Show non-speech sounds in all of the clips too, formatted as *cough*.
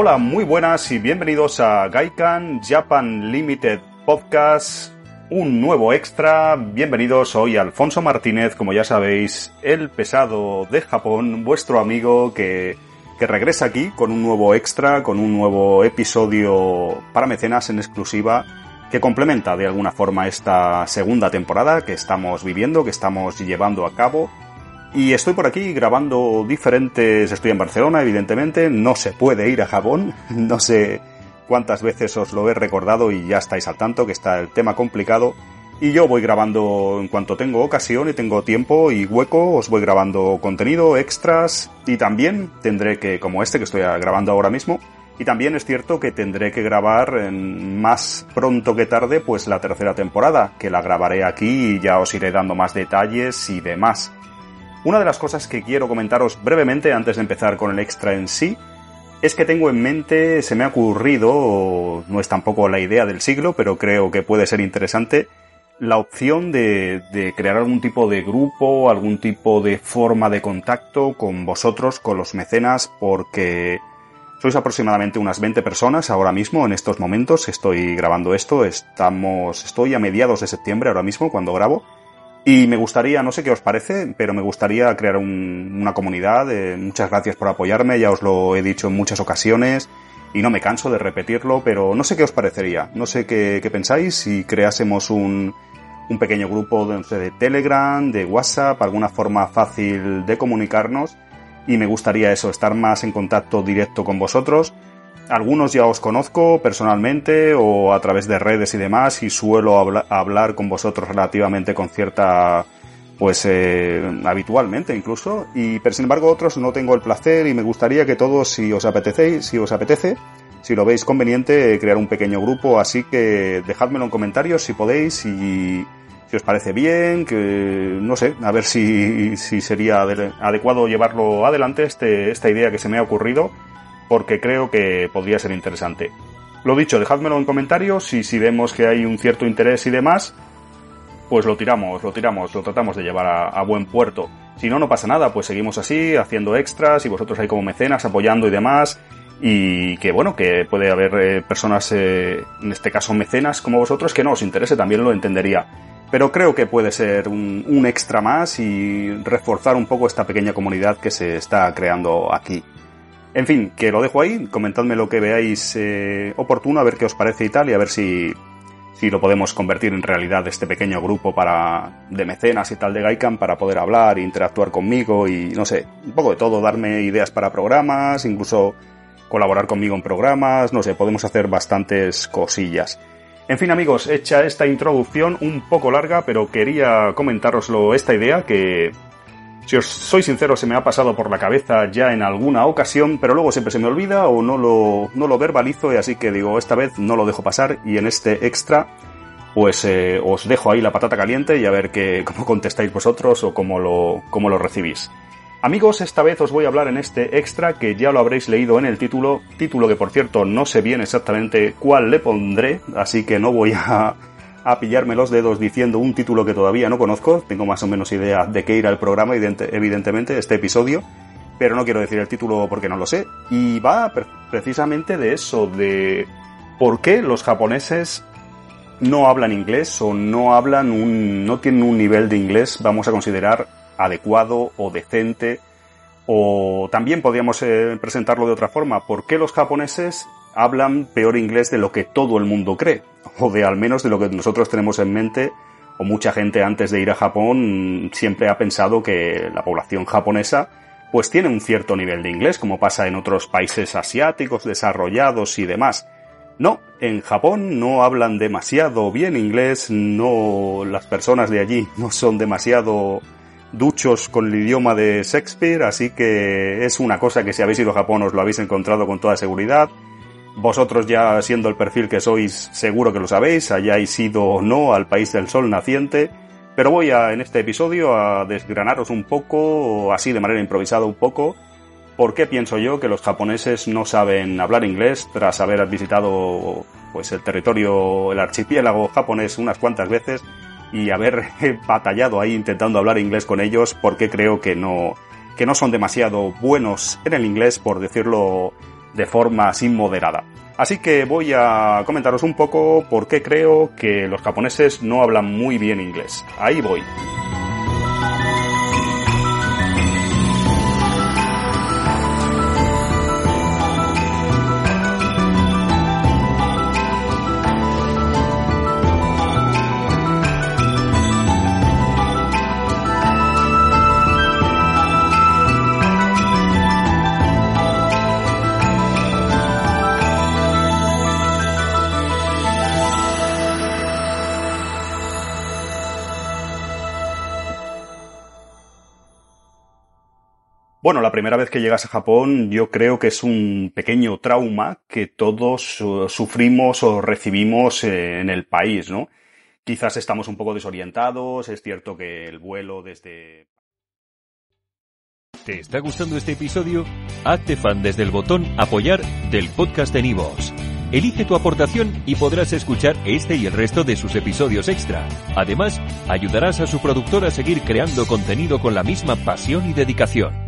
Hola, muy buenas y bienvenidos a Gaikan Japan Limited Podcast, un nuevo extra. Bienvenidos hoy Alfonso Martínez, como ya sabéis, el pesado de Japón, vuestro amigo que, que regresa aquí con un nuevo extra, con un nuevo episodio para mecenas en exclusiva que complementa de alguna forma esta segunda temporada que estamos viviendo, que estamos llevando a cabo y estoy por aquí grabando diferentes... Estoy en Barcelona, evidentemente. No se puede ir a Japón. *laughs* No sé cuántas veces os lo he recordado y ya estáis al tanto que está el tema complicado. Y yo voy grabando en cuanto tengo ocasión y tengo tiempo y hueco, os voy grabando contenido, extras y también tendré que, como este que estoy grabando ahora mismo, y también es cierto que tendré que grabar más pronto que tarde pues la tercera temporada, que la grabaré aquí y ya os iré dando más detalles y demás. Una de las cosas que quiero comentaros brevemente antes de empezar con el extra en sí es que tengo en mente, se me ha ocurrido, no es tampoco la idea del siglo, pero creo que puede ser interesante, la opción de, crear algún tipo de grupo, algún tipo de forma de contacto con vosotros, con los mecenas, porque sois aproximadamente unas 20 personas ahora mismo, en estos momentos, estoy grabando esto, estamos, estoy a mediados de septiembre ahora mismo cuando grabo, y me gustaría, no sé qué os parece, pero me gustaría crear una comunidad. muchas gracias por apoyarme, ya os lo he dicho en muchas ocasiones y no me canso de repetirlo, pero no sé qué os parecería. No sé qué, pensáis si creásemos un, un pequeño grupo de, de Telegram, de WhatsApp, alguna forma fácil de comunicarnos. Y me gustaría eso, estar más en contacto directo con vosotros algunos ya os conozco personalmente o a través de redes y demás y suelo hablar con vosotros relativamente con cierta pues eh, habitualmente incluso y pero sin embargo otros no tengo el placer y me gustaría que todos si os apetecéis si os apetece si lo veis conveniente crear un pequeño grupo así que dejádmelo en comentarios si podéis y si os parece bien que no sé a ver si, si sería adecuado llevarlo adelante este, esta idea que se me ha ocurrido porque creo que podría ser interesante. Lo dicho, dejádmelo en comentarios y si vemos que hay un cierto interés y demás, pues lo tiramos, lo tiramos, lo tratamos de llevar a, buen puerto. Si no, no pasa nada, pues seguimos así, haciendo extras y vosotros ahí como mecenas, apoyando y demás. Y que bueno, que puede haber eh, personas, eh, en este caso mecenas como vosotros, que no os interese, también lo entendería. Pero creo que puede ser un extra más y reforzar un poco esta pequeña comunidad que se está creando aquí. En fin, que lo dejo ahí, comentadme lo que veáis eh, oportuno, a ver qué os parece y tal, y a ver si, si lo podemos convertir en realidad este pequeño grupo para de mecenas y tal de Gaikan para poder hablar e interactuar conmigo y no sé, un poco de todo, darme ideas para programas, incluso colaborar conmigo en programas, no sé, podemos hacer bastantes cosillas. En fin amigos, hecha esta introducción un poco larga, pero quería comentaroslo esta idea que si os soy sincero, se me ha pasado por la cabeza ya en alguna ocasión, pero luego siempre se me olvida o no lo, no lo verbalizo y así que digo, esta vez no lo dejo pasar y en este extra pues eh, os dejo ahí la patata caliente y a ver que, *laughs* cómo contestáis vosotros o cómo lo, cómo lo recibís. Amigos, esta vez os voy a hablar en este extra que ya lo habréis leído en el título, título que por cierto no sé bien exactamente cuál le pondré, así que no voy a, a pillarme los dedos diciendo un título que todavía no conozco. Tengo más o menos idea de qué irá el programa, evidentemente, este episodio, pero no quiero decir el título porque no lo sé. Y va precisamente de eso, de por qué los japoneses no hablan inglés o no hablan un, no tienen un nivel de inglés, vamos a considerar adecuado o decente. O también podríamos eh, presentarlo de otra forma. ¿Por qué los japoneses hablan peor inglés de lo que todo el mundo cree? O de al menos de lo que nosotros tenemos en mente o mucha gente antes de ir a Japón siempre ha pensado que la población japonesa pues tiene un cierto nivel de inglés, como pasa en otros países asiáticos desarrollados y demás. No, en Japón no hablan demasiado bien inglés, no las personas de allí no son demasiado duchos con el idioma de Shakespeare, así que es una cosa que si habéis ido a Japón os lo habéis encontrado con toda seguridad. Vosotros ya siendo el perfil que sois, seguro que lo sabéis, hayáis ido o no al país del sol naciente, pero voy a, en este episodio a desgranaros un poco, así de manera improvisada un poco, por qué pienso yo que los japoneses no saben hablar inglés tras haber visitado pues el territorio, el archipiélago japonés unas cuantas veces y haber *laughs* batallado ahí intentando hablar inglés con ellos, porque creo que no, que no son demasiado buenos en el inglés, por decirlo de forma sin moderada. Así que voy a comentaros un poco por qué creo que los japoneses no hablan muy bien inglés. Ahí voy. Bueno, la primera vez que llegas a Japón yo creo que es un pequeño trauma que todos uh, sufrimos o recibimos eh, en el país, ¿no? Quizás estamos un poco desorientados, es cierto que el vuelo desde... ¿Te está gustando este episodio? Hazte fan desde el botón apoyar del podcast de Nivos. Elige tu aportación y podrás escuchar este y el resto de sus episodios extra. Además, ayudarás a su productor a seguir creando contenido con la misma pasión y dedicación.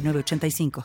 85